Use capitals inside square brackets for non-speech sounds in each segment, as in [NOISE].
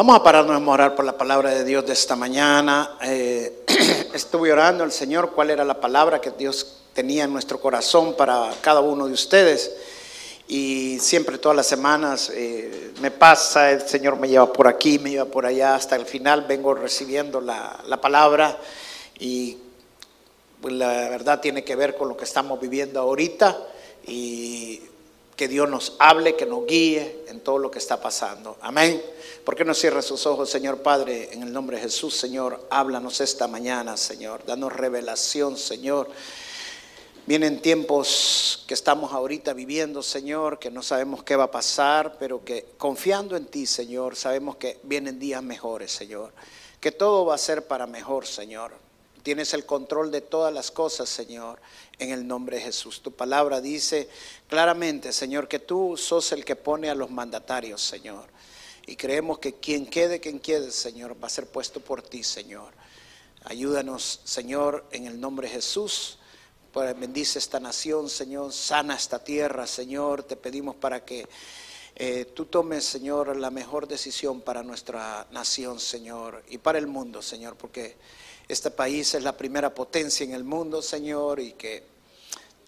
Vamos a pararnos a orar por la palabra de Dios de esta mañana. Eh, [CLEARS THROAT] estuve orando al Señor cuál era la palabra que Dios tenía en nuestro corazón para cada uno de ustedes. Y siempre, todas las semanas, eh, me pasa, el Señor me lleva por aquí, me lleva por allá, hasta el final vengo recibiendo la, la palabra. Y pues, la verdad tiene que ver con lo que estamos viviendo ahorita. Y que Dios nos hable, que nos guíe en todo lo que está pasando. Amén. ¿Por qué no cierra sus ojos, Señor Padre, en el nombre de Jesús, Señor? Háblanos esta mañana, Señor. Danos revelación, Señor. Vienen tiempos que estamos ahorita viviendo, Señor, que no sabemos qué va a pasar, pero que confiando en ti, Señor, sabemos que vienen días mejores, Señor. Que todo va a ser para mejor, Señor. Tienes el control de todas las cosas, Señor, en el nombre de Jesús. Tu palabra dice claramente, Señor, que tú sos el que pone a los mandatarios, Señor. Y creemos que quien quede, quien quede, Señor, va a ser puesto por ti, Señor. Ayúdanos, Señor, en el nombre de Jesús. Pues bendice esta nación, Señor. Sana esta tierra, Señor. Te pedimos para que eh, tú tomes, Señor, la mejor decisión para nuestra nación, Señor, y para el mundo, Señor, porque este país es la primera potencia en el mundo, Señor, y que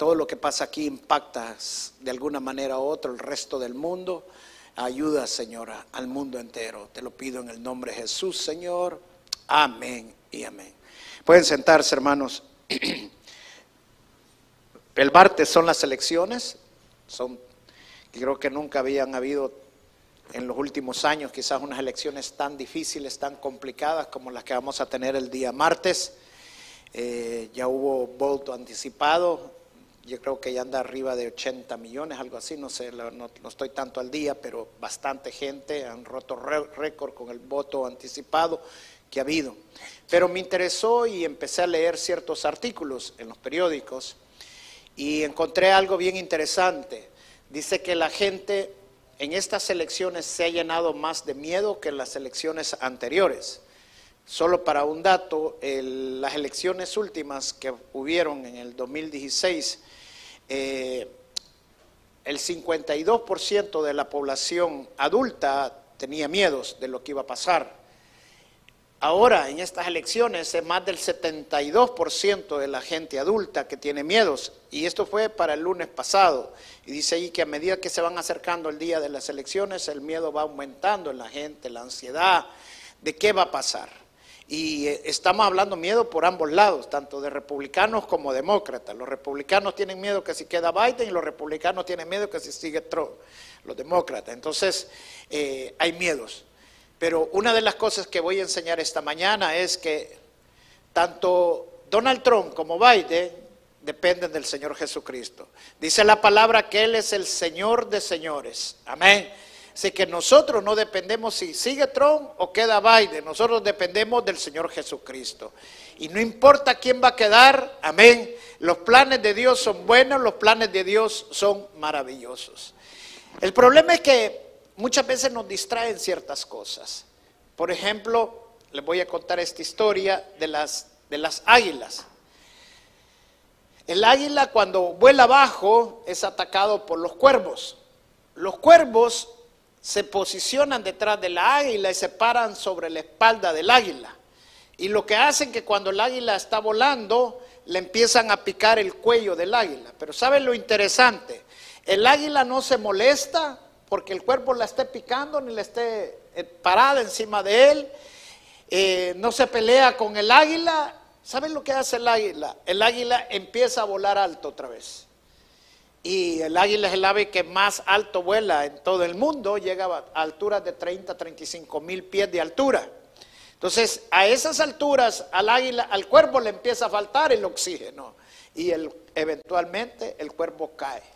todo lo que pasa aquí impacta de alguna manera u otra el resto del mundo. Ayuda, Señora, al mundo entero. Te lo pido en el nombre de Jesús, Señor. Amén y amén. Pueden sentarse, hermanos. [CLEARS THROAT] El martes son las elecciones. Son, creo que nunca habían habido en los últimos años quizás unas elecciones tan difíciles, tan complicadas como las que vamos a tener el día martes. Eh, ya hubo voto anticipado, yo creo que ya anda arriba de 80 millones, algo así, no sé, no, estoy tanto al día, pero bastante gente han roto récord con el voto anticipado que ha habido. Pero me interesó y empecé a leer ciertos artículos en los periódicos y encontré algo bien interesante. Dice que la gente en estas elecciones se ha llenado más de miedo que en las elecciones anteriores. Solo para un dato, las elecciones últimas que hubieron en el 2016, eh, el 52% de la población adulta tenía miedos de lo que iba a pasar. Ahora, en estas elecciones, es más del 72% de la gente adulta que tiene miedos. Y esto fue para el lunes pasado. Y dice ahí que a medida que se van acercando el día de las elecciones, el miedo va aumentando en la gente, la ansiedad de qué va a pasar. Y eh, estamos hablando miedo por ambos lados, tanto de republicanos como demócratas. Los republicanos tienen miedo que si queda Biden y los republicanos tienen miedo que si sigue Trump, los demócratas. Entonces, eh, hay miedos. Pero una de las cosas que voy a enseñar esta mañana es que tanto Donald Trump como Biden dependen del Señor Jesucristo. Dice la palabra que Él es el Señor de señores. Amén. Así que nosotros no dependemos si sigue Trump o queda Biden, nosotros dependemos del Señor Jesucristo. Y no importa quién va a quedar, amén, los planes de Dios son buenos, los planes de Dios son maravillosos. El problema es que muchas veces nos distraen ciertas cosas. Por ejemplo, les voy a contar esta historia de las, de las águilas. El águila cuando vuela abajo es atacado por los cuervos. Los cuervos se posicionan detrás de la águila y se paran sobre la espalda del águila. Y lo que hacen que cuando el águila está volando, le empiezan a picar el cuello del águila. Pero ¿saben lo interesante? El águila no se molesta porque el cuerpo la esté picando ni le esté eh, parada encima de él, eh, no se pelea con el águila. ¿Saben lo que hace el águila? El águila empieza a volar alto otra vez. Y el águila es el ave que más alto vuela en todo el mundo, llega a alturas de 30, 35 mil pies de altura. Entonces, a esas alturas, al águila, al cuerpo le empieza a faltar el oxígeno y el, eventualmente el cuerpo cae.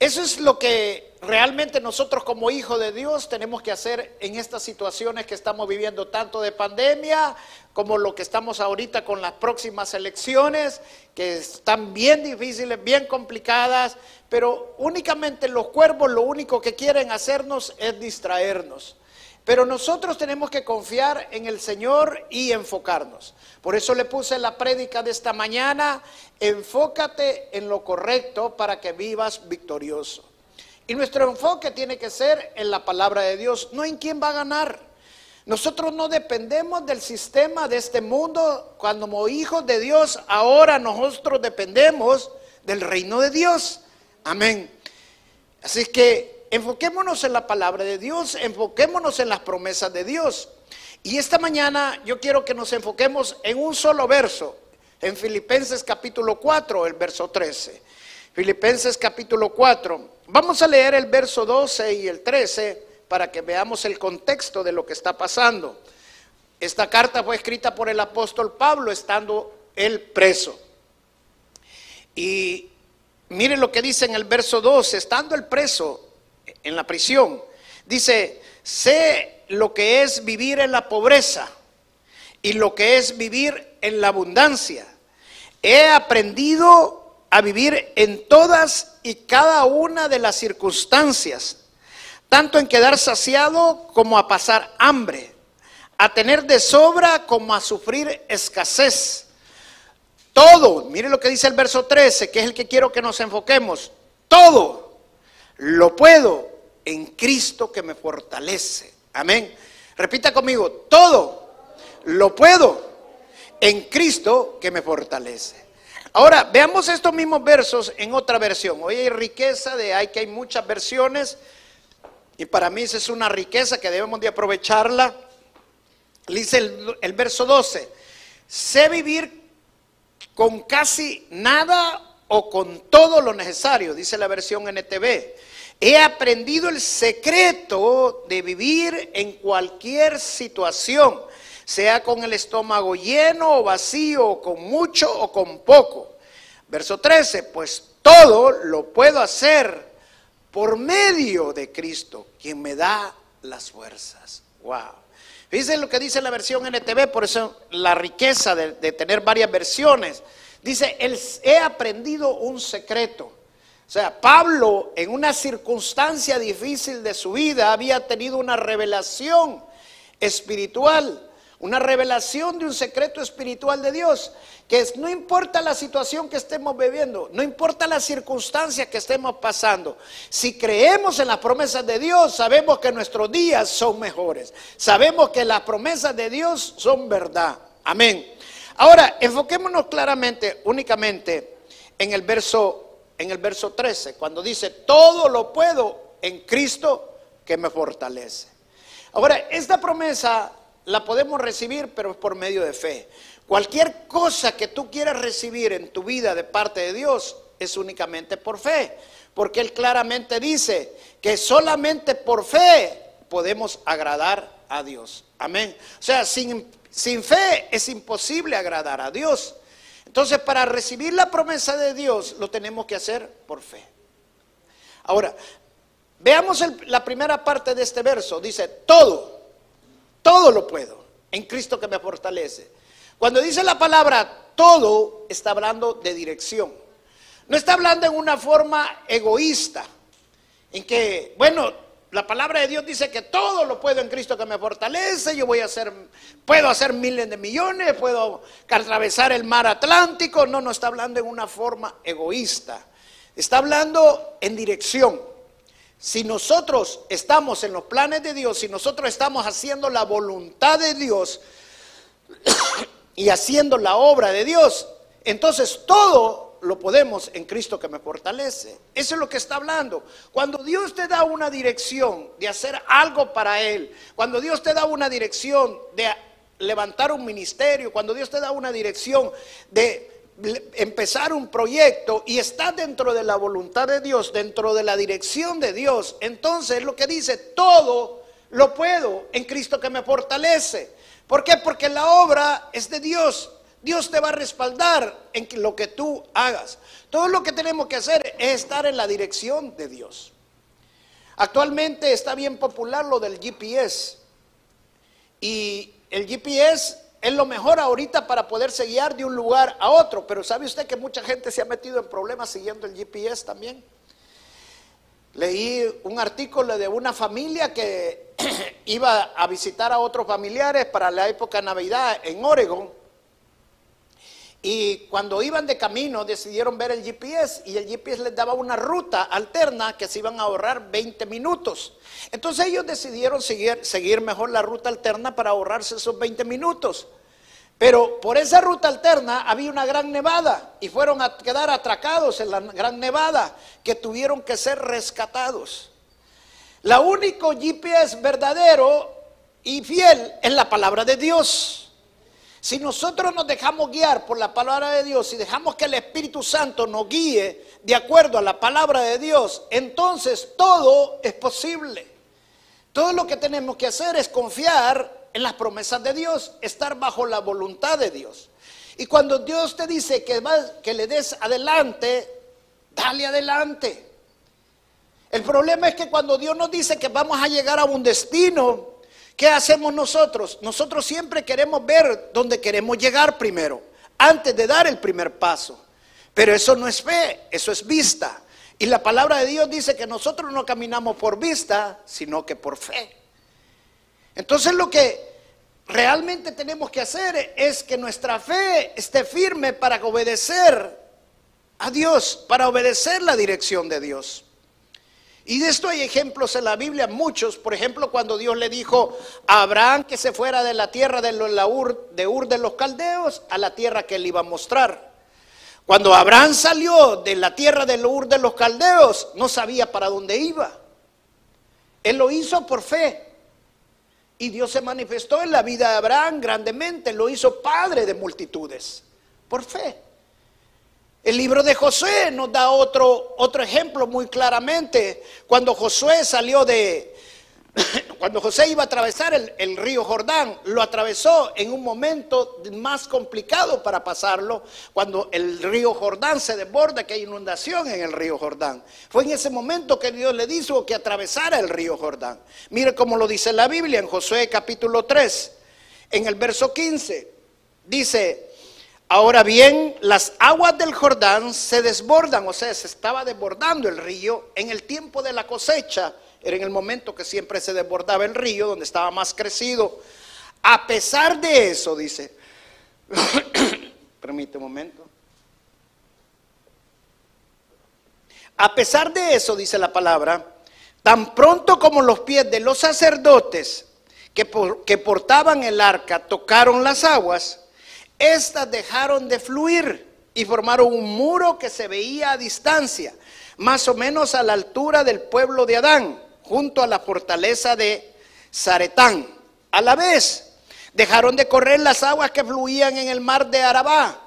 Eso es lo que realmente nosotros como hijos de Dios tenemos que hacer en estas situaciones que estamos viviendo, tanto de pandemia como lo que estamos ahorita con las próximas elecciones, que están bien difíciles, bien complicadas, pero únicamente los cuervos lo único que quieren hacernos es distraernos. Pero nosotros tenemos que confiar en el Señor y enfocarnos. Por eso le puse la prédica de esta mañana, enfócate en lo correcto para que vivas victorioso. Y nuestro enfoque tiene que ser en la palabra de Dios, no en quién va a ganar. Nosotros no dependemos del sistema de este mundo. Cuando como hijos de Dios, ahora nosotros dependemos del reino de Dios. Amén. Así que enfoquémonos en la palabra de Dios, enfoquémonos en las promesas de Dios. Y esta mañana yo quiero que nos enfoquemos en un solo verso, en Filipenses capítulo 4, el verso 13. Filipenses capítulo 4. Vamos a leer el verso 12 y el 13 para que veamos el contexto de lo que está pasando. Esta carta fue escrita por el apóstol Pablo estando él preso. Y miren lo que dice en el verso 12, estando el preso, en la prisión. Dice, sé lo que es vivir en la pobreza y lo que es vivir en la abundancia. He aprendido a vivir en todas y cada una de las circunstancias, tanto en quedar saciado como a pasar hambre, a tener de sobra como a sufrir escasez. Todo, mire lo que dice el verso 13, que es el que quiero que nos enfoquemos, todo lo puedo en Cristo que me fortalece. Amén. Repita conmigo, todo lo puedo en Cristo que me fortalece. Ahora, veamos estos mismos versos en otra versión. Hoy hay riqueza de hay que hay muchas versiones y para mí esa es una riqueza que debemos de aprovecharla. Dice el, el verso 12, sé vivir con casi nada o con todo lo necesario, dice la versión NTV. He aprendido el secreto de vivir en cualquier situación, sea con el estómago lleno o vacío, o con mucho o con poco. Verso 13, pues todo lo puedo hacer por medio de Cristo, quien me da las fuerzas. Wow. Fíjense lo que dice la versión NTV, por eso la riqueza de, de tener varias versiones. Dice, he aprendido un secreto. O sea, Pablo en una circunstancia difícil de su vida había tenido una revelación espiritual, una revelación de un secreto espiritual de Dios, que es, no importa la situación que estemos viviendo, no importa la circunstancia que estemos pasando, si creemos en las promesas de Dios, sabemos que nuestros días son mejores, sabemos que las promesas de Dios son verdad. Amén. Ahora, enfoquémonos claramente, únicamente en el verso en el verso 13, cuando dice, todo lo puedo en Cristo que me fortalece. Ahora, esta promesa la podemos recibir, pero por medio de fe. Cualquier cosa que tú quieras recibir en tu vida de parte de Dios es únicamente por fe, porque Él claramente dice que solamente por fe podemos agradar a Dios. Amén. O sea, sin, sin fe es imposible agradar a Dios. Entonces, para recibir la promesa de Dios, lo tenemos que hacer por fe. Ahora, veamos la primera parte de este verso. Dice, todo, todo lo puedo en Cristo que me fortalece. Cuando dice la palabra todo, está hablando de dirección. No está hablando en una forma egoísta, en que, bueno, la palabra de Dios dice que todo lo puedo en Cristo que me fortalece. Yo voy a hacer, puedo hacer miles de millones, puedo atravesar el mar Atlántico. No, no está hablando en una forma egoísta. Está hablando en dirección. Si nosotros estamos en los planes de Dios, si nosotros estamos haciendo la voluntad de Dios [COUGHS] y haciendo la obra de Dios, entonces todo lo podemos en Cristo que me fortalece. Eso es lo que está hablando. Cuando Dios te da una dirección de hacer algo para Él, cuando Dios te da una dirección de levantar un ministerio, cuando Dios te da una dirección de empezar un proyecto y está dentro de la voluntad de Dios, dentro de la dirección de Dios, entonces lo que dice, todo lo puedo en Cristo que me fortalece. ¿Por qué? Porque la obra es de Dios. Dios te va a respaldar en lo que tú hagas. Todo lo que tenemos que hacer es estar en la dirección de Dios. Actualmente está bien popular lo del GPS. Y el GPS es lo mejor ahorita para poderse guiar de un lugar a otro. Pero ¿sabe usted que mucha gente se ha metido en problemas siguiendo el GPS también? Leí un artículo de una familia que [CLEARS THROAT] iba a visitar a otros familiares para la época de Navidad en Oregon y cuando iban de camino decidieron ver el GPS y el GPS les daba una ruta alterna que se iban a ahorrar 20 minutos. Entonces ellos decidieron seguir, seguir mejor la ruta alterna para ahorrarse esos 20 minutos. Pero por esa ruta alterna había una gran nevada y fueron a quedar atracados en la gran nevada que tuvieron que ser rescatados. La único GPS verdadero y fiel es la palabra de Dios. Si nosotros nos dejamos guiar por la palabra de Dios y dejamos que el Espíritu Santo nos guíe de acuerdo a la palabra de Dios, entonces todo es posible. Todo lo que tenemos que hacer es confiar en las promesas de Dios, estar bajo la voluntad de Dios. Y cuando Dios te dice que, que le des adelante, dale adelante. El problema es que cuando Dios nos dice que vamos a llegar a un destino, ¿Qué hacemos nosotros? Nosotros siempre queremos ver dónde queremos llegar primero, antes de dar el primer paso. Pero eso no es fe, eso es vista. Y la palabra de Dios dice que nosotros no caminamos por vista, sino que por fe. Entonces lo que realmente tenemos que hacer es que nuestra fe esté firme para obedecer a Dios, para obedecer la dirección de Dios. Y de esto hay ejemplos en la Biblia, muchos. Por ejemplo, cuando Dios le dijo a Abraham que se fuera de la tierra de, Ur, de Ur de los Caldeos a la tierra que él iba a mostrar. Cuando Abraham salió de la tierra de Ur de los Caldeos, no sabía para dónde iba. Él lo hizo por fe. Y Dios se manifestó en la vida de Abraham grandemente. Lo hizo padre de multitudes. Por fe. El libro de Josué nos da otro, otro ejemplo muy claramente. Cuando Josué salió de, [COUGHS] cuando José iba a atravesar el, el, río Jordán, lo atravesó en un momento más complicado para pasarlo, cuando el río Jordán se desborda, que hay inundación en el río Jordán. Fue en ese momento que Dios le dijo que atravesara el río Jordán. Mire cómo lo dice la Biblia en Josué capítulo 3, en el verso 15. Dice, Ahora bien, las aguas del Jordán se desbordan, o sea, se estaba desbordando el río en el tiempo de la cosecha, era en el momento que siempre se desbordaba el río, donde estaba más crecido. A pesar de eso, dice, [COUGHS] permite un momento. A pesar de eso, dice la palabra, tan pronto como los pies de los sacerdotes que, que portaban el arca tocaron las aguas, estas dejaron de fluir y formaron un muro que se veía a distancia, más o menos a la altura del pueblo de Adán, junto a la fortaleza de Zaretán. A la vez, dejaron de correr las aguas que fluían en el mar de Arabá,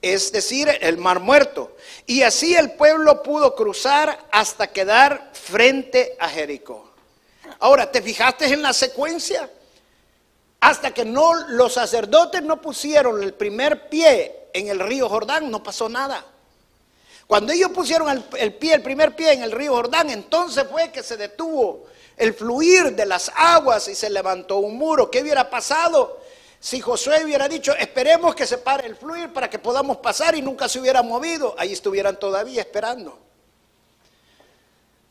es decir, el mar muerto. Y así el pueblo pudo cruzar hasta quedar frente a Jericó. Ahora, ¿te fijaste en la secuencia? Hasta que no los sacerdotes no pusieron el primer pie en el río Jordán, no pasó nada. Cuando ellos pusieron el, pie, el primer pie en el río Jordán, entonces fue que se detuvo el fluir de las aguas y se levantó un muro. ¿Qué hubiera pasado si Josué hubiera dicho, esperemos que se pare el fluir para que podamos pasar y nunca se hubiera movido? Ahí estuvieran todavía esperando.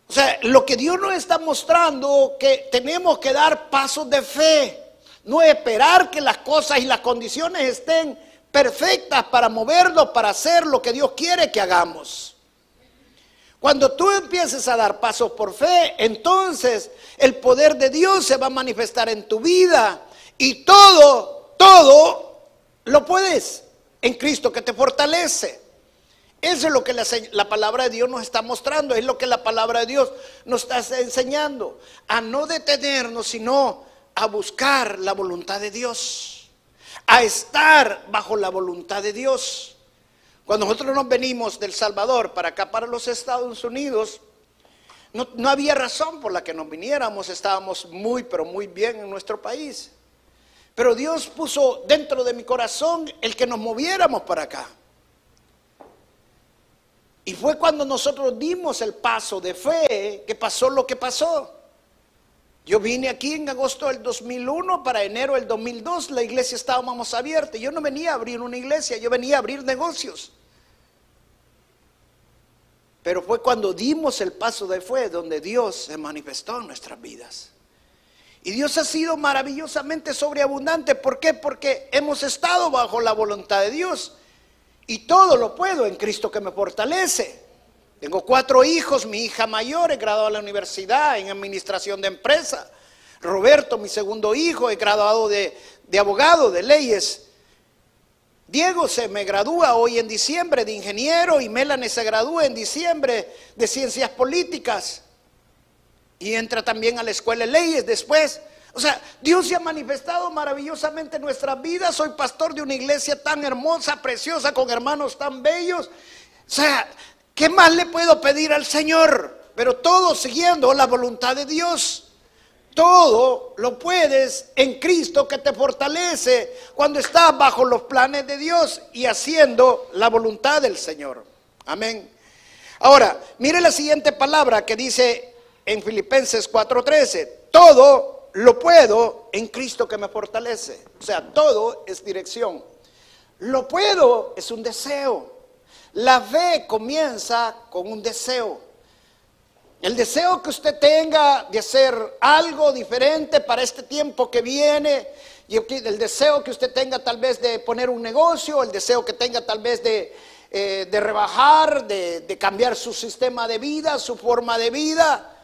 O sea, lo que Dios nos está mostrando, que tenemos que dar pasos de fe. No esperar que las cosas y las condiciones estén perfectas para moverlo, para hacer lo que Dios quiere que hagamos. Cuando tú empieces a dar pasos por fe, entonces el poder de Dios se va a manifestar en tu vida y todo, todo lo puedes en Cristo que te fortalece. Eso es lo que la, la, palabra de Dios nos está mostrando, es lo que la palabra de Dios nos está enseñando, a no detenernos, sino a buscar la voluntad de Dios, a estar bajo la voluntad de Dios. Cuando nosotros nos venimos del Salvador para acá, para los Estados Unidos, no, no, había razón por la que nos viniéramos, estábamos muy, pero muy bien en nuestro país. Pero Dios puso dentro de mi corazón el que nos moviéramos para acá. Y fue cuando nosotros dimos el paso de fe que pasó lo que pasó. Yo vine aquí en agosto del 2001, para enero del 2002 la iglesia estábamos abierta. Yo no venía a abrir una iglesia, yo venía a abrir negocios. Pero fue cuando dimos el paso de fe donde Dios se manifestó en nuestras vidas. Y Dios ha sido maravillosamente sobreabundante. ¿Por qué? Porque hemos estado bajo la voluntad de Dios. Y todo lo puedo en Cristo que me fortalece. Tengo cuatro hijos, mi hija mayor he graduado a la universidad en administración de empresa. Roberto, mi segundo hijo, he graduado de, de abogado, de leyes. Diego se me gradúa hoy en diciembre de ingeniero y Melanie se gradúa en diciembre de ciencias políticas. Y entra también a la escuela de leyes después. O sea, Dios se ha manifestado maravillosamente en nuestras vidas. Soy pastor de una iglesia tan hermosa, preciosa, con hermanos tan bellos. O sea, ¿qué más le puedo pedir al Señor? Pero todo siguiendo la voluntad de Dios. Todo lo puedes en Cristo que te fortalece cuando estás bajo los planes de Dios y haciendo la voluntad del Señor. Amén. Ahora, mire la siguiente palabra que dice en Filipenses 4:13. Todo lo puedo en Cristo que me fortalece. O sea, todo es dirección. Lo puedo es un deseo. La fe comienza con un deseo. El deseo que usted tenga de hacer algo diferente para este tiempo que viene, y el deseo que usted tenga tal vez de poner un negocio, el deseo que tenga tal vez de, eh, rebajar, de, de cambiar su sistema de vida, su forma de vida.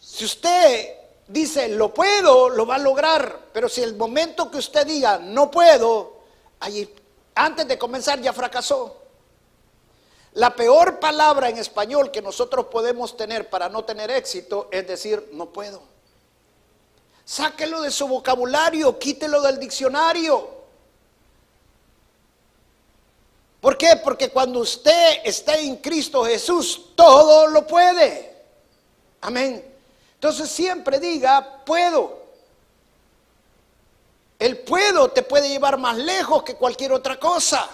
Si usted dice, lo puedo, lo va a lograr. Pero si el momento que usted diga, no puedo, allí, antes de comenzar ya fracasó. La peor palabra en español que nosotros podemos tener para no tener éxito es decir, no puedo. Sáquelo de su vocabulario, quítelo del diccionario. ¿Por qué? Porque cuando usted está en Cristo Jesús, todo lo puede. Amén. Entonces siempre diga, puedo. El puedo te puede llevar más lejos que cualquier otra cosa.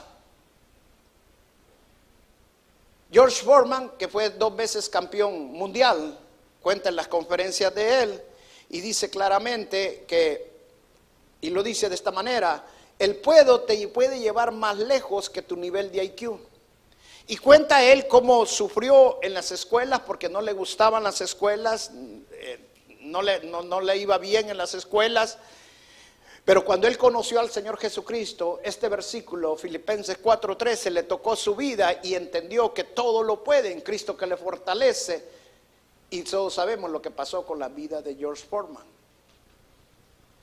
George Foreman, que fue dos veces campeón mundial, cuenta en las conferencias de él y dice claramente que, y lo dice de esta manera, el puedo te puede llevar más lejos que tu nivel de IQ. Y cuenta él cómo sufrió en las escuelas porque no le gustaban las escuelas, eh, no, le, no, le iba bien en las escuelas. Pero cuando él conoció al Señor Jesucristo, este versículo, Filipenses 4:13, le tocó su vida y entendió que todo lo puede en Cristo que le fortalece. Y todos sabemos lo que pasó con la vida de George Foreman.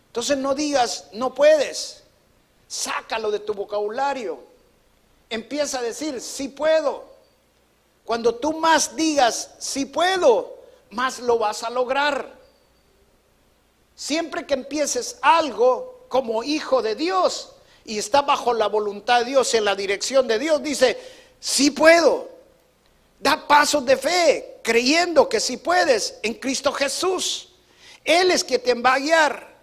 Entonces no digas, no puedes. Sácalo de tu vocabulario empieza a decir, sí puedo. Cuando tú más digas, sí puedo, más lo vas a lograr. Siempre que empieces algo como hijo de Dios y está bajo la voluntad de Dios, en la dirección de Dios, dice, sí puedo. Da pasos de fe, creyendo que sí puedes en Cristo Jesús. Él es quien te va a guiar.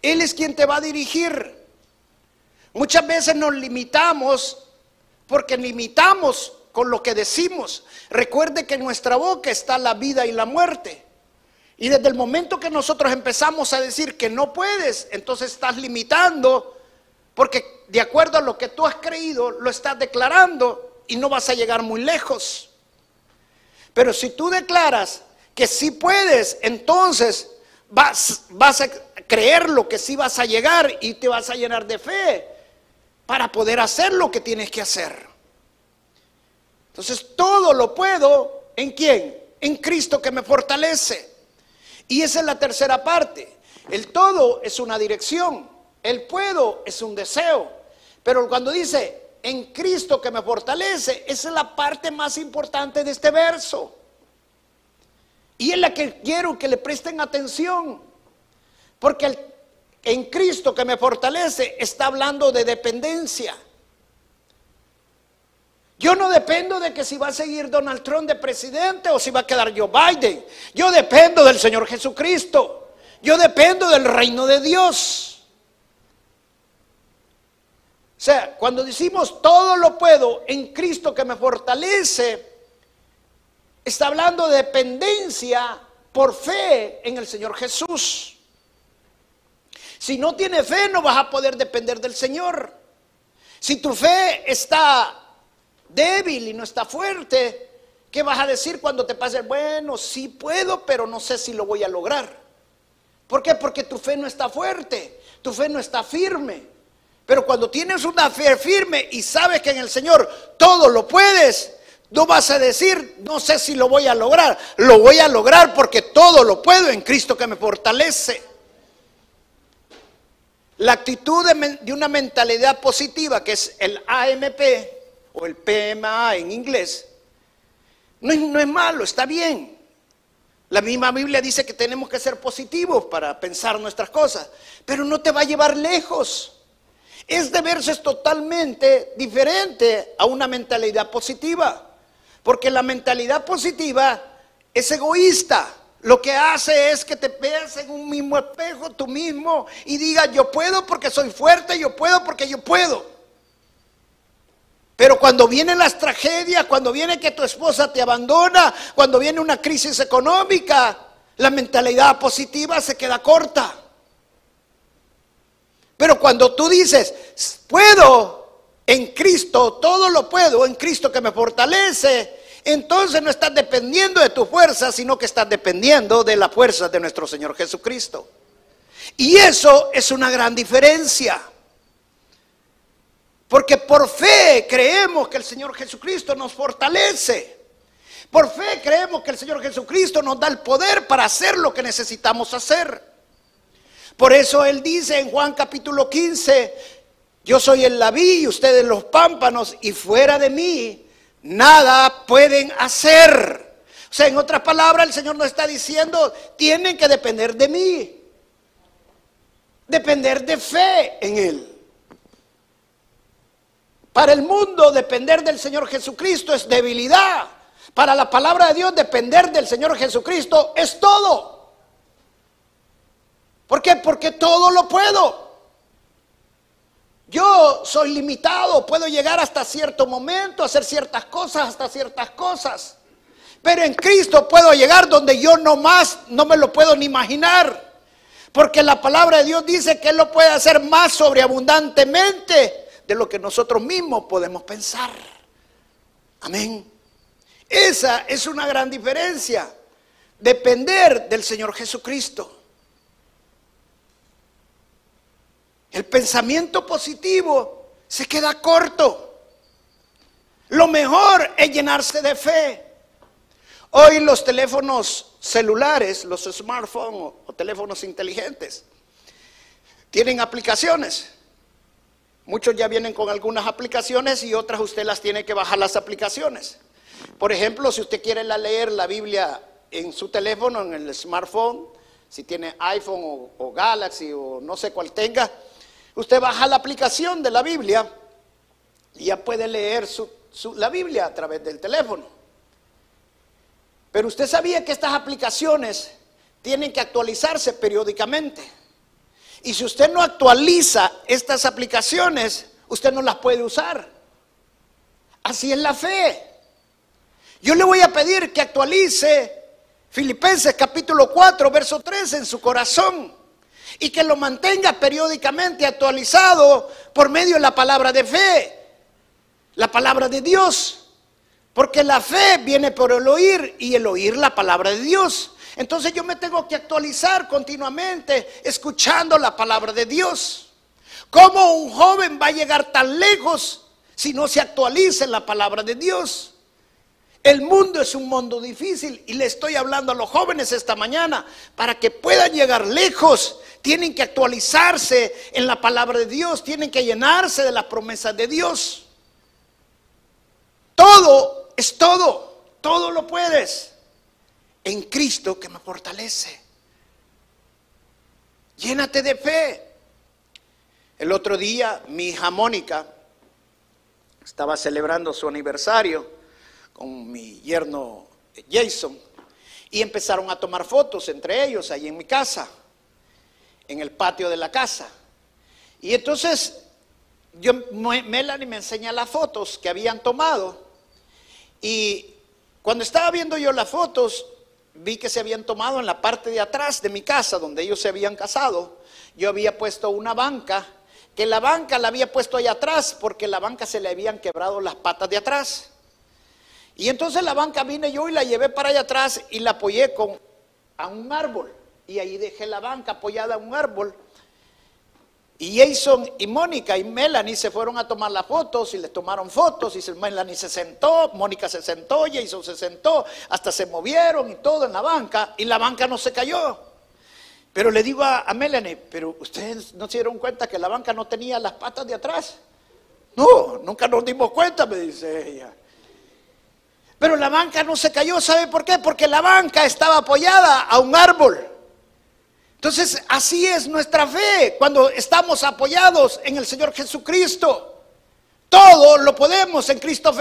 Él es quien te va a dirigir. Muchas veces nos limitamos porque limitamos con lo que decimos. Recuerde que en nuestra boca está la vida y la muerte. Y desde el momento que nosotros empezamos a decir que no puedes, entonces estás limitando, porque de acuerdo a lo que tú has creído, lo estás declarando y no vas a llegar muy lejos. Pero si tú declaras que sí puedes, entonces vas, a creer lo que sí vas a llegar y te vas a llenar de fe para poder hacer lo que tienes que hacer. Entonces, todo lo puedo en quién? En Cristo que me fortalece. Y esa es la tercera parte. El todo es una dirección. El puedo es un deseo. Pero cuando dice en Cristo que me fortalece, esa es la parte más importante de este verso. Y es la que quiero que le presten atención. Porque el en Cristo que me fortalece está hablando de dependencia. Yo no dependo de que si va a seguir Donald Trump de presidente o si va a quedar Joe Biden. Yo dependo del Señor Jesucristo. Yo dependo del reino de Dios. O sea, cuando decimos todo lo puedo en Cristo que me fortalece, está hablando de dependencia por fe en el Señor Jesús. Si no tienes fe, no vas a poder depender del Señor. Si tu fe está débil y no está fuerte, ¿qué vas a decir cuando te pase? Bueno, sí puedo, pero no sé si lo voy a lograr. ¿Por qué? Porque tu fe no está fuerte, tu fe no está firme. Pero cuando tienes una fe firme y sabes que en el Señor todo lo puedes, no vas a decir, no sé si lo voy a lograr. Lo voy a lograr porque todo lo puedo en Cristo que me fortalece. La actitud de, una mentalidad positiva, que es el AMP o el PMA en inglés, no es, no es malo, está bien. La misma Biblia dice que tenemos que ser positivos para pensar nuestras cosas, pero no te va a llevar lejos. Es de verse totalmente diferente a una mentalidad positiva. Porque la mentalidad positiva es egoísta. Lo que hace es que te veas en un mismo espejo tú mismo y digas, yo puedo porque soy fuerte, yo puedo porque yo puedo. Pero cuando vienen las tragedias, cuando viene que tu esposa te abandona, cuando viene una crisis económica, la mentalidad positiva se queda corta. Pero cuando tú dices, puedo en Cristo, todo lo puedo en Cristo que me fortalece, entonces no estás dependiendo de tu fuerza, sino que estás dependiendo de la fuerza de nuestro Señor Jesucristo. Y eso es una gran diferencia. Porque por fe creemos que el Señor Jesucristo nos fortalece. Por fe creemos que el Señor Jesucristo nos da el poder para hacer lo que necesitamos hacer. Por eso Él dice en Juan capítulo 15, yo soy el laví y ustedes los pámpanos y fuera de mí nada pueden hacer. O sea, en otras palabras, el Señor nos está diciendo, tienen que depender de mí. Depender de fe en Él. Para el mundo, depender del Señor Jesucristo es debilidad. Para la palabra de Dios, depender del Señor Jesucristo es todo. ¿Por qué? Porque todo lo puedo. Yo soy limitado, puedo llegar hasta cierto momento, hacer ciertas cosas, hasta ciertas cosas. Pero en Cristo puedo llegar donde yo no más, no me lo puedo ni imaginar. Porque la palabra de Dios dice que Él lo puede hacer más sobreabundantemente de lo que nosotros mismos podemos pensar. Amén. Esa es una gran diferencia. Depender del Señor Jesucristo. El pensamiento positivo se queda corto. Lo mejor es llenarse de fe. Hoy los teléfonos celulares, los smartphones o teléfonos inteligentes, tienen aplicaciones. Muchos ya vienen con algunas aplicaciones y otras usted las tiene que bajar las aplicaciones. Por ejemplo, si usted quiere leer la Biblia en su teléfono, en el smartphone, si tiene iPhone o, Galaxy o no sé cuál tenga, Usted baja la aplicación de la Biblia y ya puede leer la Biblia a través del teléfono. Pero usted sabía que estas aplicaciones tienen que actualizarse periódicamente. Y si usted no actualiza estas aplicaciones, usted no las puede usar. Así es la fe. Yo le voy a pedir que actualice Filipenses capítulo 4, verso 3 en su corazón y que lo mantenga periódicamente actualizado por medio de la palabra de fe, la palabra de Dios. Porque la fe viene por el oír y el oír la palabra de Dios. Entonces yo me tengo que actualizar continuamente escuchando la palabra de Dios. ¿Cómo un joven va a llegar tan lejos si no se actualiza en la palabra de Dios? El mundo es un mundo difícil y le estoy hablando a los jóvenes esta mañana para que puedan llegar lejos. Tienen que actualizarse en la palabra de Dios, tienen que llenarse de las promesas de Dios. Todo es todo, todo lo puedes en Cristo que me fortalece. Llénate de fe. El otro día mi hija Mónica estaba celebrando su aniversario con mi yerno Jason y empezaron a tomar fotos entre ellos ahí en mi casa. en el patio de la casa. Y entonces yo, Melanie me enseña las fotos que habían tomado y cuando estaba viendo yo las fotos, vi que se habían tomado en la parte de atrás de mi casa, donde ellos se habían casado. Yo había puesto una banca, que la banca la había puesto allá atrás, porque la banca se le habían quebrado las patas de atrás. Y entonces la banca vine yo y la llevé para allá atrás y la apoyé con, a un árbol. Y ahí dejé la banca apoyada a un árbol. Y Jason y Mónica y Melanie se fueron a tomar las fotos y les tomaron fotos y Melanie se sentó, Mónica se sentó, Jason se sentó, hasta se movieron y todo en la banca y la banca no se cayó. Pero le digo a, Melanie, pero ustedes no se dieron cuenta que la banca no tenía las patas de atrás. No, nunca nos dimos cuenta, me dice ella. Pero la banca no se cayó, ¿sabe por qué? Porque la banca estaba apoyada a un árbol. Entonces, así es nuestra fe cuando estamos apoyados en el Señor Jesucristo. Todo lo podemos en Cristo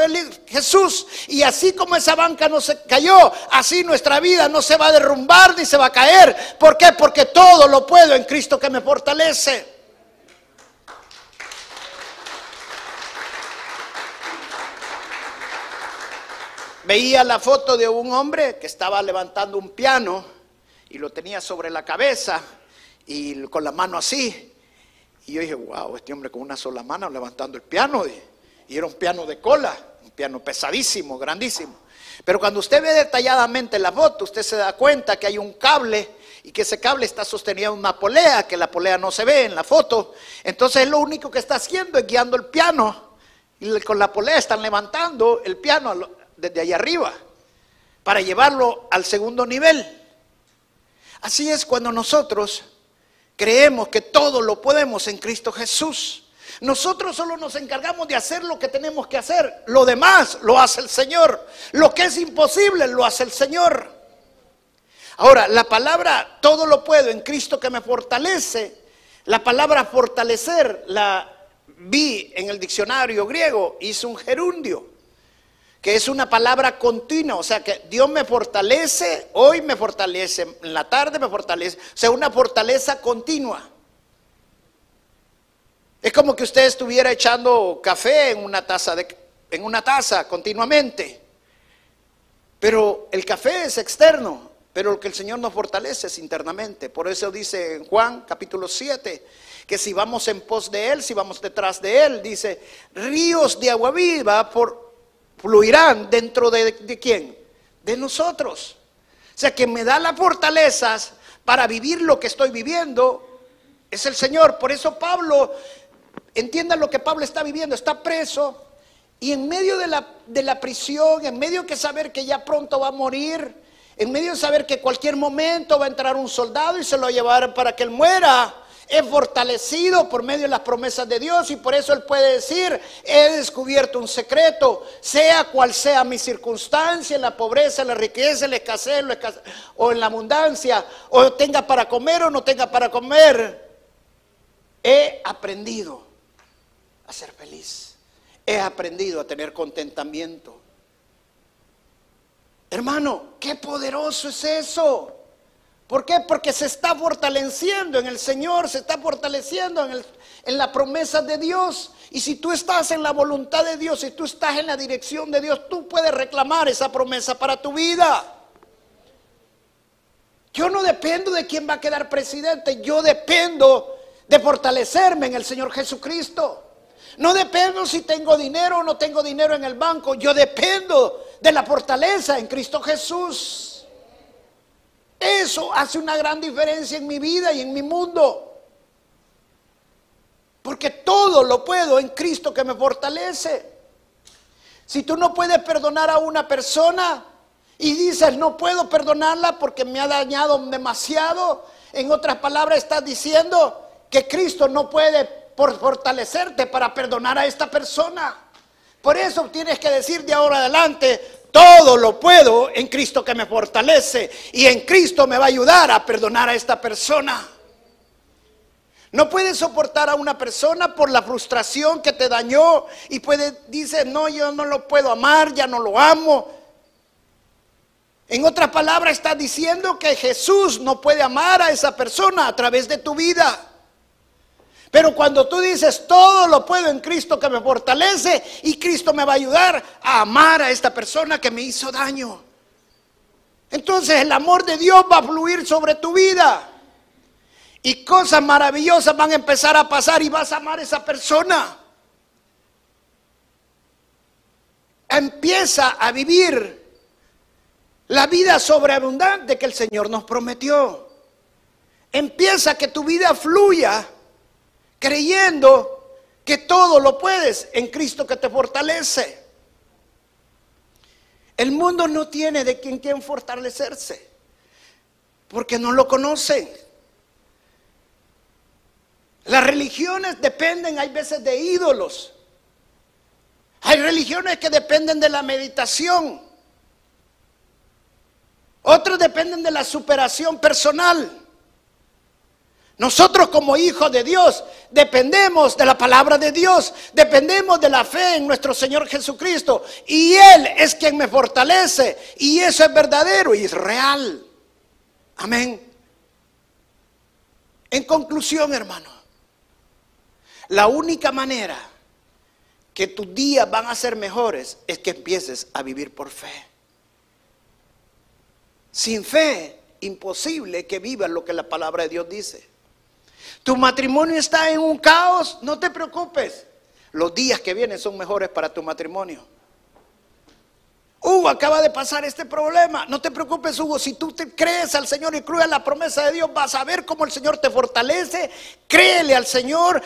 Jesús. Y así como esa banca no se cayó, así nuestra vida no se va a derrumbar ni se va a caer. ¿Por qué? Porque todo lo puedo en Cristo que me fortalece. Veía la foto de un hombre que estaba levantando un piano y lo tenía sobre la cabeza y con la mano así. Y yo dije, wow, este hombre con una sola mano levantando el piano. Y era un piano de cola, un piano pesadísimo, grandísimo. Pero cuando usted ve detalladamente la foto, usted se da cuenta que hay un cable y que ese cable está sostenido en una polea, que la polea no se ve en la foto. Entonces lo único que está haciendo es guiando el piano. Y con la polea están levantando el piano desde allá arriba para llevarlo al segundo nivel. Así es cuando nosotros creemos que todo lo podemos en Cristo Jesús. Nosotros solo nos encargamos de hacer lo que tenemos que hacer. Lo demás lo hace el Señor. Lo que es imposible lo hace el Señor. Ahora, la palabra todo lo puedo en Cristo que me fortalece, la palabra fortalecer la vi en el diccionario griego, hizo un gerundio que es una palabra continua, o sea que Dios me fortalece, hoy me fortalece, en la tarde me fortalece, o sea, una fortaleza continua. Es como que usted estuviera echando café en una taza de, en una taza continuamente. Pero el café es externo, pero lo que el Señor nos fortalece es internamente. Por eso dice en Juan capítulo 7 que si vamos en pos de Él, si vamos detrás de Él, dice, ríos de agua viva por, fluirán dentro de, quién? De nosotros. O sea, que me da las fortalezas para vivir lo que estoy viviendo es el Señor. Por eso Pablo, entienda lo que Pablo está viviendo, está preso y en medio de la, de la prisión, en medio de saber que ya pronto va a morir, en medio de saber que cualquier momento va a entrar un soldado y se lo va a llevar para que él muera, es fortalecido por medio de las promesas de Dios y por eso Él puede decir, he descubierto un secreto, sea cual sea mi circunstancia, en la pobreza, en la riqueza, en la escasez, o en la abundancia, o tenga para comer o no tenga para comer, he aprendido a ser feliz, he aprendido a tener contentamiento. Hermano, qué poderoso es eso. ¿Por qué? Porque se está fortaleciendo en el Señor, se está fortaleciendo en, la promesa de Dios. Y si tú estás en la voluntad de Dios, si tú estás en la dirección de Dios, tú puedes reclamar esa promesa para tu vida. Yo no dependo de quién va a quedar presidente, yo dependo de fortalecerme en el Señor Jesucristo. No dependo si tengo dinero o no tengo dinero en el banco, yo dependo de la fortaleza en Cristo Jesús. Eso hace una gran diferencia en mi vida y en mi mundo. Porque todo lo puedo en Cristo que me fortalece. Si tú no puedes perdonar a una persona y dices, no puedo perdonarla porque me ha dañado demasiado, en otras palabras estás diciendo que Cristo no puede por fortalecerte para perdonar a esta persona. Por eso tienes que decir de ahora adelante, todo lo puedo en Cristo que me fortalece y en Cristo me va a ayudar a perdonar a esta persona. No puedes soportar a una persona por la frustración que te dañó y puede dice, "No, yo no lo puedo amar, ya no lo amo." En otras palabras, está diciendo que Jesús no puede amar a esa persona a través de tu vida. Pero cuando tú dices, todo lo puedo en Cristo que me fortalece y Cristo me va a ayudar a amar a esta persona que me hizo daño. Entonces el amor de Dios va a fluir sobre tu vida. Y cosas maravillosas van a empezar a pasar y vas a amar a esa persona. Empieza a vivir la vida sobreabundante que el Señor nos prometió. Empieza que tu vida fluya creyendo que todo lo puedes en Cristo que te fortalece. El mundo no tiene de quien quien fortalecerse, porque no lo conocen. Las religiones dependen, hay veces, de ídolos. Hay religiones que dependen de la meditación. Otros dependen de la superación personal. Nosotros como hijos de Dios dependemos de la palabra de Dios, dependemos de la fe en nuestro Señor Jesucristo. Y Él es quien me fortalece. Y eso es verdadero y es real. Amén. En conclusión, hermano, la única manera que tus días van a ser mejores es que empieces a vivir por fe. Sin fe, imposible que vivas lo que la palabra de Dios dice. Tu matrimonio está en un caos, no te preocupes. Los días que vienen son mejores para tu matrimonio. Hugo, acaba de pasar este problema. No te preocupes, Hugo. Si tú te crees al Señor y crees la promesa de Dios, vas a ver cómo el Señor te fortalece. Créele al Señor,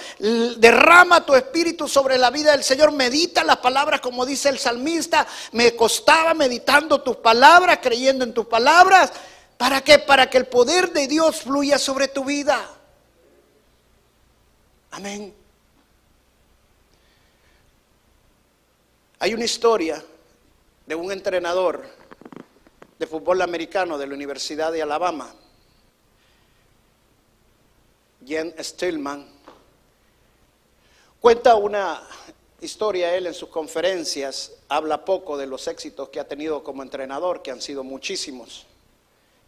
derrama tu espíritu sobre la vida del Señor. Medita las palabras, como dice el salmista. Me costaba meditando tus palabras, creyendo en tus palabras. ¿Para qué? Para que el poder de Dios fluya sobre tu vida. Amén. Hay una historia de un entrenador de fútbol americano de la Universidad de Alabama, Jen Stillman. Cuenta una historia él en sus conferencias, habla poco de los éxitos que ha tenido como entrenador, que han sido muchísimos,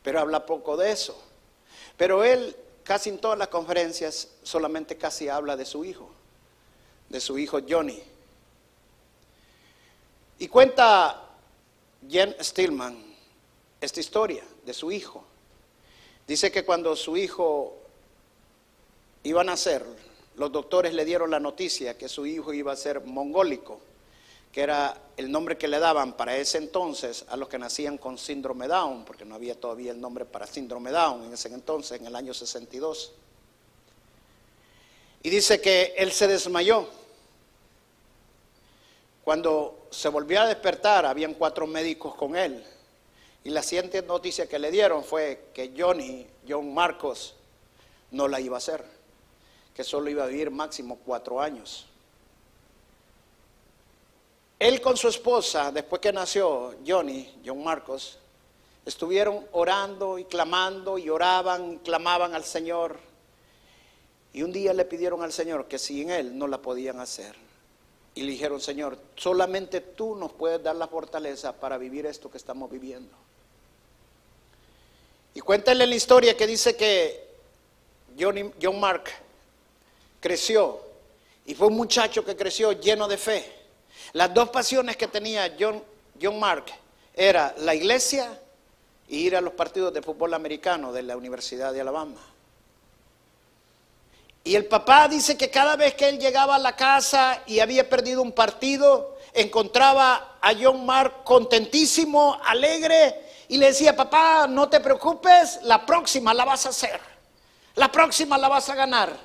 pero habla poco de eso. Pero él casi en todas las conferencias solamente casi habla de su hijo, de su hijo Johnny. Y cuenta Jen Stillman esta historia de su hijo. Dice que cuando su hijo iba a nacer, los doctores le dieron la noticia que su hijo iba a ser mongólico que era el nombre que le daban para ese entonces a los que nacían con síndrome Down, porque no había todavía el nombre para síndrome Down en ese entonces, en el año 62. Y dice que él se desmayó. Cuando se volvió a despertar, habían cuatro médicos con él. Y la siguiente noticia que le dieron fue que Johnny, John Marcos, no la iba a hacer, que solo iba a vivir máximo cuatro años. Él con su esposa, después que nació Johnny, John Marcos, estuvieron orando y clamando y oraban clamaban al Señor. Y un día le pidieron al Señor que sin Él no la podían hacer. Y le dijeron, Señor, solamente tú nos puedes dar la fortaleza para vivir esto que estamos viviendo. Y cuéntale la historia que dice que John Mark creció y fue un muchacho que creció lleno de fe. Las dos pasiones que tenía John, John Mark era la iglesia y ir a los partidos de fútbol americano de la Universidad de Alabama. Y el papá dice que cada vez que él llegaba a la casa y había perdido un partido, encontraba a John Mark contentísimo, alegre, y le decía, papá, no te preocupes, la próxima la vas a hacer, la próxima la vas a ganar.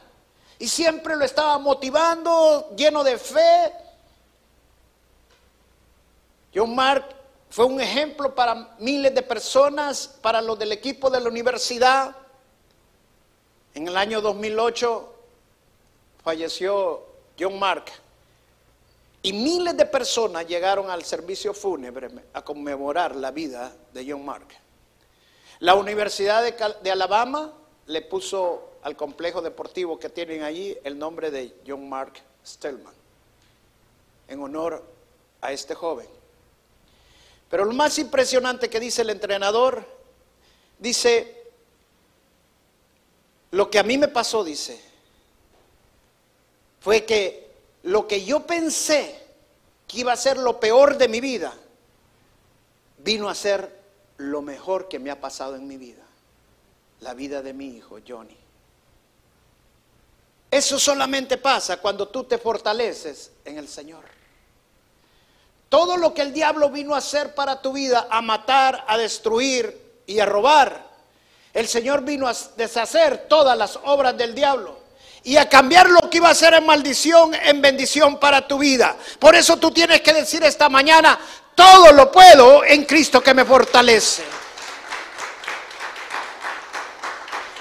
Y siempre lo estaba motivando, lleno de fe, John Mark fue un ejemplo para miles de personas, para los del equipo de la universidad. En el año 2008 falleció John Mark y miles de personas llegaron al servicio fúnebre a conmemorar la vida de John Mark. La Universidad de, Alabama le puso al complejo deportivo que tienen allí el nombre de John Mark Stellman, en honor a este joven. Pero lo más impresionante que dice el entrenador, dice, lo que a mí me pasó, dice, fue que lo que yo pensé que iba a ser lo peor de mi vida, vino a ser lo mejor que me ha pasado en mi vida, la vida de mi hijo, Johnny. Eso solamente pasa cuando tú te fortaleces en el Señor. Todo lo que el diablo vino a hacer para tu vida, a matar, a destruir y a robar, el Señor vino a deshacer todas las obras del diablo y a cambiar lo que iba a ser en maldición en bendición para tu vida. Por eso tú tienes que decir esta mañana, todo lo puedo en Cristo que me fortalece.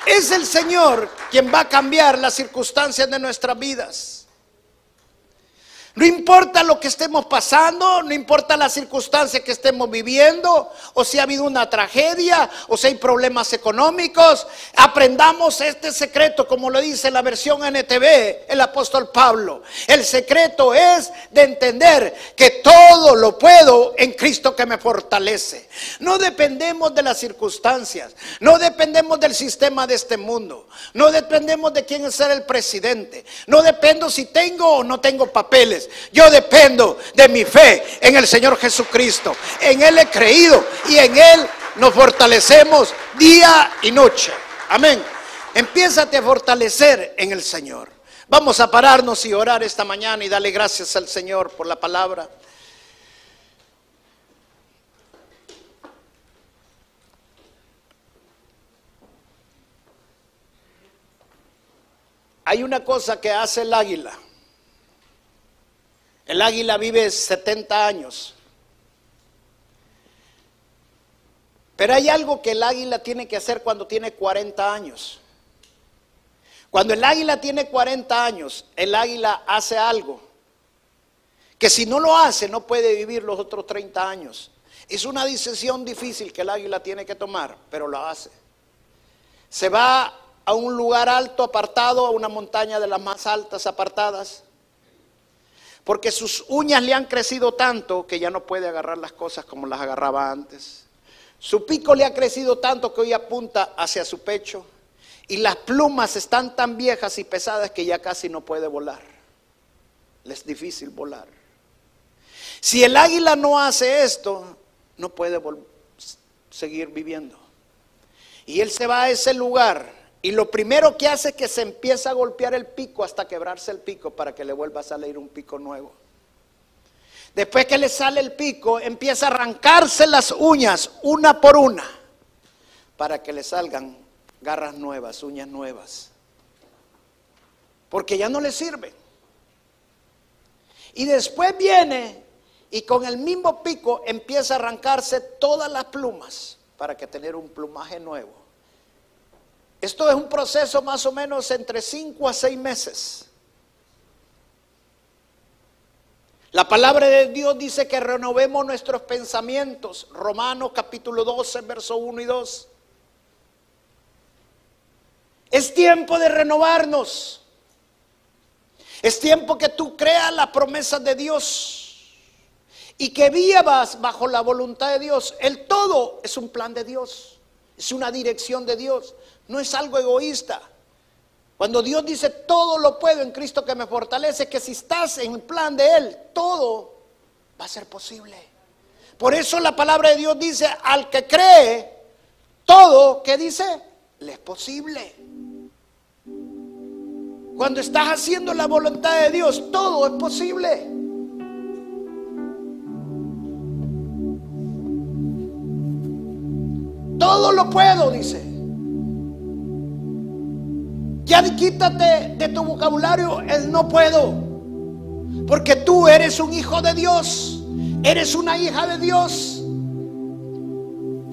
Es el Señor quien va a cambiar las circunstancias de nuestras vidas. No importa lo que estemos pasando, no importa las circunstancias que estemos viviendo, o si ha habido una tragedia, o si hay problemas económicos, aprendamos este secreto, como lo dice la versión NTV, el apóstol Pablo. El secreto es de entender que todo lo puedo en Cristo que me fortalece. No dependemos de las circunstancias, no dependemos del sistema de este mundo, no dependemos de quién es el presidente, no dependo si tengo o no tengo papeles. Yo dependo de mi fe en el Señor Jesucristo. En Él he creído y en Él nos fortalecemos día y noche. Amén. Empiezate a fortalecer en el Señor. Vamos a pararnos y orar esta mañana y darle gracias al Señor por la palabra. Hay una cosa que hace el águila. El águila vive 70 años. Pero hay algo que el águila tiene que hacer cuando tiene 40 años. Cuando el águila tiene 40 años, el águila hace algo que si no lo hace no puede vivir los otros 30 años. Es una decisión difícil que el águila tiene que tomar, pero lo hace. Se va a un lugar alto apartado, a una montaña de las más altas apartadas porque sus uñas le han crecido tanto que ya no puede agarrar las cosas como las agarraba antes. Su pico le ha crecido tanto que hoy apunta hacia su pecho. Y las plumas están tan viejas y pesadas que ya casi no puede volar. Le es difícil volar. Si el águila no hace esto, no puede seguir viviendo. Y él se va a ese lugar y lo primero que hace es que se empieza a golpear el pico hasta quebrarse el pico para que le vuelva a salir un pico nuevo. Después que le sale el pico, empieza a arrancarse las uñas una por una para que le salgan garras nuevas, uñas nuevas. Porque ya no le sirven. Y después viene y con el mismo pico empieza a arrancarse todas las plumas para que tener un plumaje nuevo. Esto es un proceso más o menos entre 5 a 6 meses. La palabra de Dios dice que renovemos nuestros pensamientos. Romanos capítulo 12, verso 1 y 2. Es tiempo de renovarnos. Es tiempo que tú creas las promesas de Dios y que vivas bajo la voluntad de Dios. El todo es un plan de Dios, es una dirección de Dios. No es algo egoísta. Cuando Dios dice todo lo puedo en Cristo que me fortalece, que si estás en el plan de Él, todo va a ser posible. Por eso la palabra de Dios dice, al que cree, todo, ¿qué dice? Le es posible. Cuando estás haciendo la voluntad de Dios, todo es posible. Todo lo puedo, dice. Ya quítate de tu vocabulario el no puedo. Porque tú eres un hijo de Dios. Eres una hija de Dios.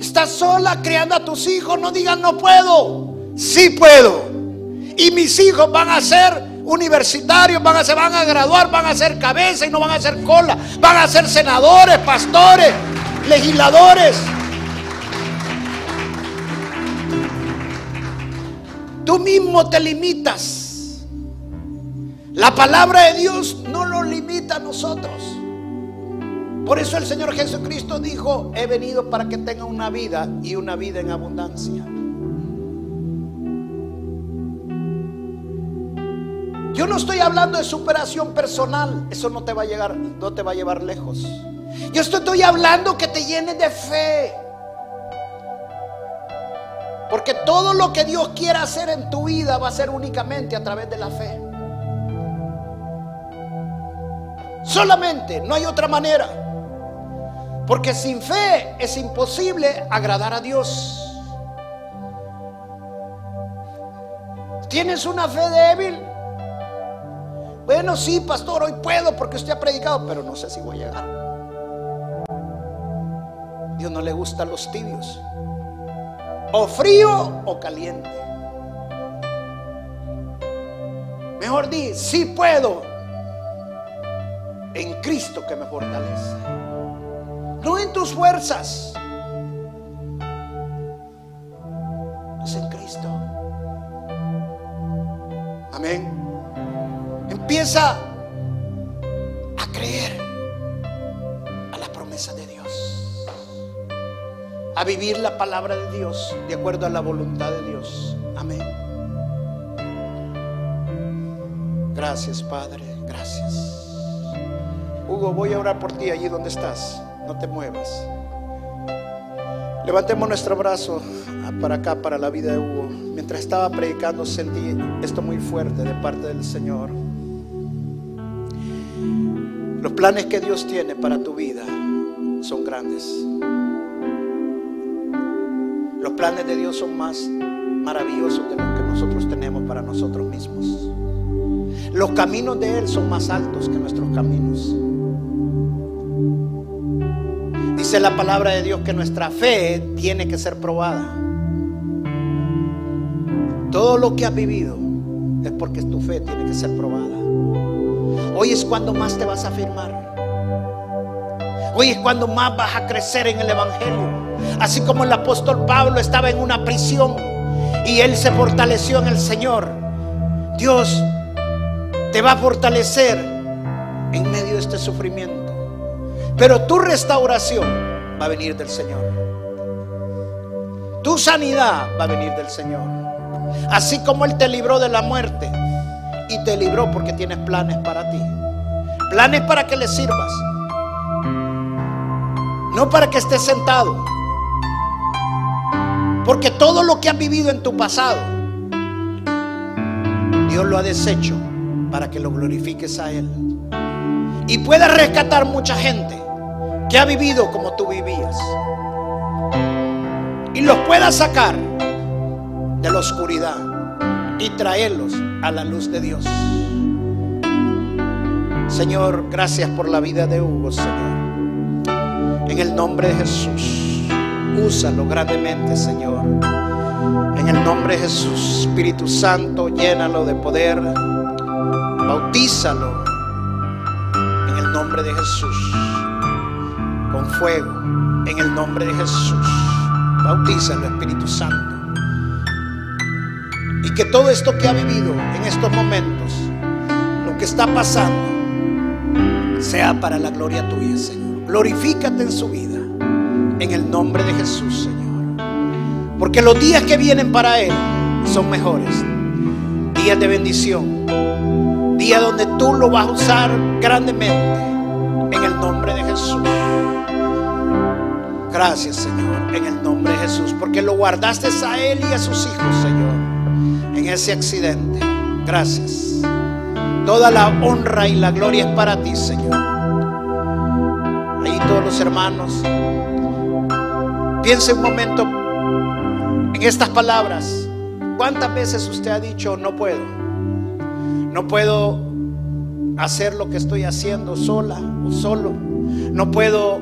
Estás sola criando a tus hijos. No digan no puedo. Sí puedo. Y mis hijos van a ser universitarios, van a, se van a graduar, van a ser cabeza y no van a ser cola. Van a ser senadores, pastores, legisladores. Tú mismo te limitas. La palabra de Dios no lo limita a nosotros. Por eso el Señor Jesucristo dijo, he venido para que tenga una vida y una vida en abundancia. Yo no estoy hablando de superación personal, eso no te va a llegar, no te va a llevar lejos. Yo estoy hablando que te llenes de fe. Porque todo lo que Dios quiera hacer en tu vida va a ser únicamente a través de la fe. Solamente, no hay otra manera. Porque sin fe es imposible agradar a Dios. ¿Tienes una fe débil? Bueno, sí, pastor, hoy puedo porque usted ha predicado, pero no sé si voy a llegar. Dios no le gustan los tibios. O frío o caliente. Mejor di, sí puedo. En Cristo que me fortalece. No en tus fuerzas. Es en Cristo. Amén. Empieza A vivir la palabra de Dios de acuerdo a la voluntad de Dios. Amén. Gracias, Padre. Gracias. Hugo, voy a orar por ti allí donde estás. No te muevas. Levantemos nuestro brazo para acá, para la vida de Hugo. Mientras estaba predicando sentí esto muy fuerte de parte del Señor. Los planes que Dios tiene para tu vida son grandes. Planes de Dios son más maravillosos de los que nosotros tenemos para nosotros mismos. Los caminos de Él son más altos que nuestros caminos. Dice la palabra de Dios que nuestra fe tiene que ser probada. Todo lo que has vivido es porque tu fe tiene que ser probada. Hoy es cuando más te vas a afirmar. Hoy es cuando más vas a crecer en el Evangelio. Así como el apóstol Pablo estaba en una prisión y él se fortaleció en el Señor. Dios te va a fortalecer en medio de este sufrimiento. Pero tu restauración va a venir del Señor. Tu sanidad va a venir del Señor. Así como Él te libró de la muerte y te libró porque tienes planes para ti. Planes para que le sirvas. No para que estés sentado. Porque todo lo que has vivido en tu pasado, Dios lo ha deshecho para que lo glorifiques a Él. Y puedas rescatar mucha gente que ha vivido como tú vivías. Y los puedas sacar de la oscuridad y traerlos a la luz de Dios. Señor, gracias por la vida de Hugo, Señor. En el nombre de Jesús, úsalo grandemente, Señor. En el nombre de Jesús, Espíritu Santo, llénalo de poder. Bautízalo. En el nombre de Jesús. Con fuego. En el nombre de Jesús. Bautízalo, Espíritu Santo. Y que todo esto que ha vivido en estos momentos, lo que está pasando, sea para la gloria tuya, Señor. Glorifícate en su vida. En el nombre de Jesús, Señor. Porque los días que vienen para Él son mejores. Días de bendición. Días donde tú lo vas a usar grandemente. En el nombre de Jesús. Gracias, Señor. En el nombre de Jesús. Porque lo guardaste a Él y a sus hijos, Señor. En ese accidente. Gracias. Toda la honra y la gloria es para ti, Señor. Ahí todos los hermanos. Piense un momento en estas palabras. ¿Cuántas veces usted ha dicho, no puedo? No puedo hacer lo que estoy haciendo sola o solo. No puedo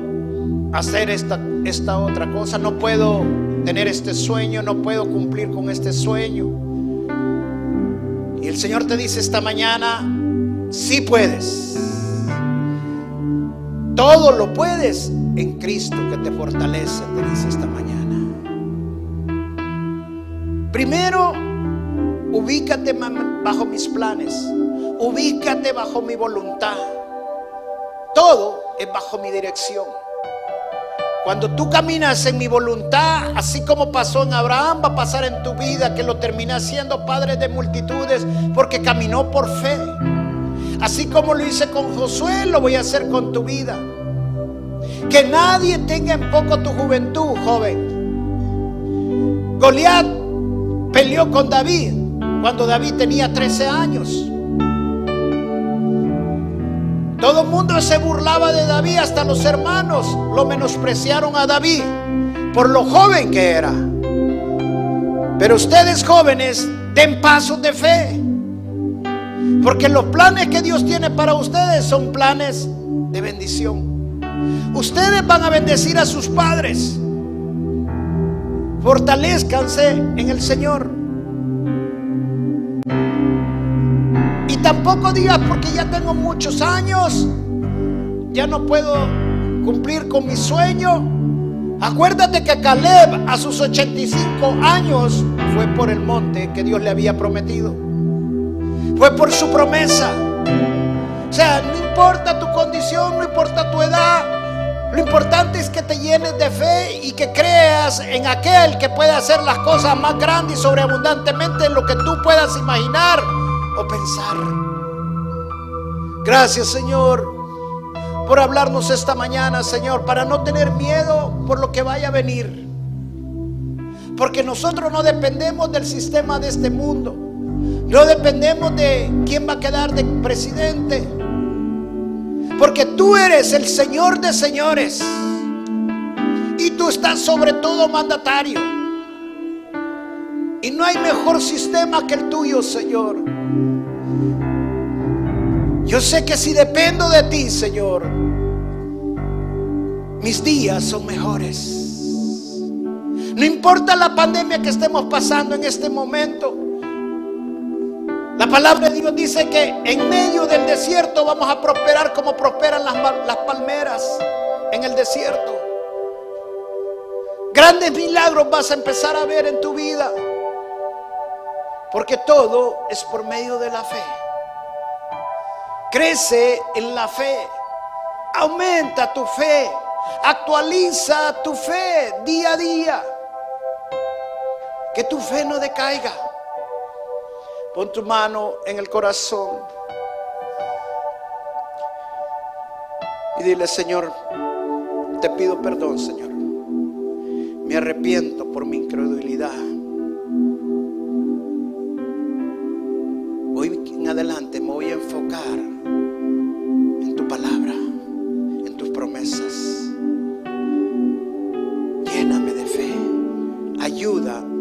hacer esta, esta otra cosa. No puedo tener este sueño. No puedo cumplir con este sueño. Y el Señor te dice esta mañana, sí puedes. Todo lo puedes en Cristo que te fortalece, te dice esta mañana. Primero, ubícate bajo mis planes. Ubícate bajo mi voluntad. todo es bajo mi dirección. Cuando tú caminas en mi voluntad, así como pasó en Abraham, va a pasar en tu vida, que lo termina siendo padre de multitudes, porque caminó por fe. Así como lo hice con Josué, lo voy a hacer con tu vida. Que nadie tenga en poco tu juventud, joven. Goliat peleó con David cuando David tenía 13 años. Todo el mundo se burlaba de David, hasta los hermanos lo menospreciaron a David por lo joven que era. Pero ustedes jóvenes den pasos de fe. Porque los planes que Dios tiene para ustedes son planes de bendición. Ustedes van a bendecir a sus padres. Fortalezcanse en el Señor. Y tampoco digas porque ya tengo muchos años, ya no puedo cumplir con mi sueño. Acuérdate que Caleb a sus 85 años fue por el monte que Dios le había prometido. Fue por su promesa. O sea, no importa tu condición, no importa tu edad. Lo importante es que te llenes de fe y que creas en aquel que puede hacer las cosas más grandes y sobreabundantemente en lo que tú puedas imaginar o pensar. Gracias Señor por hablarnos esta mañana, Señor, para no tener miedo por lo que vaya a venir. Porque nosotros no dependemos del sistema de este mundo. No dependemos de quién va a quedar de presidente. Porque tú eres el Señor de señores. Y tú estás sobre todo mandatario. Y no hay mejor sistema que el tuyo, Señor. Yo sé que si dependo de ti, Señor, mis días son mejores. No importa la pandemia que estemos pasando en este momento. La palabra de Dios dice que en medio del desierto vamos a prosperar como prosperan las, las palmeras en el desierto. Grandes milagros vas a empezar a ver en tu vida. Porque todo es por medio de la fe. Crece en la fe. Aumenta tu fe. Actualiza tu fe día a día. Que tu fe no decaiga. Pon tu mano en el corazón. Y dile, Señor, te pido perdón, Señor. Me arrepiento por mi incredulidad. Hoy en adelante me voy a enfocar en tu palabra, en tus promesas. Lléname de fe. Ayuda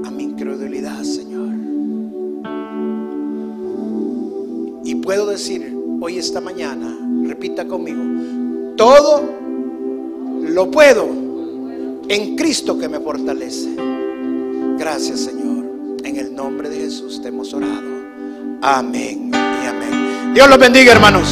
puedo decir hoy esta mañana, repita conmigo, todo lo puedo en Cristo que me fortalece. Gracias Señor. En el nombre de Jesús te hemos orado. Amén y amén. Dios los bendiga hermanos.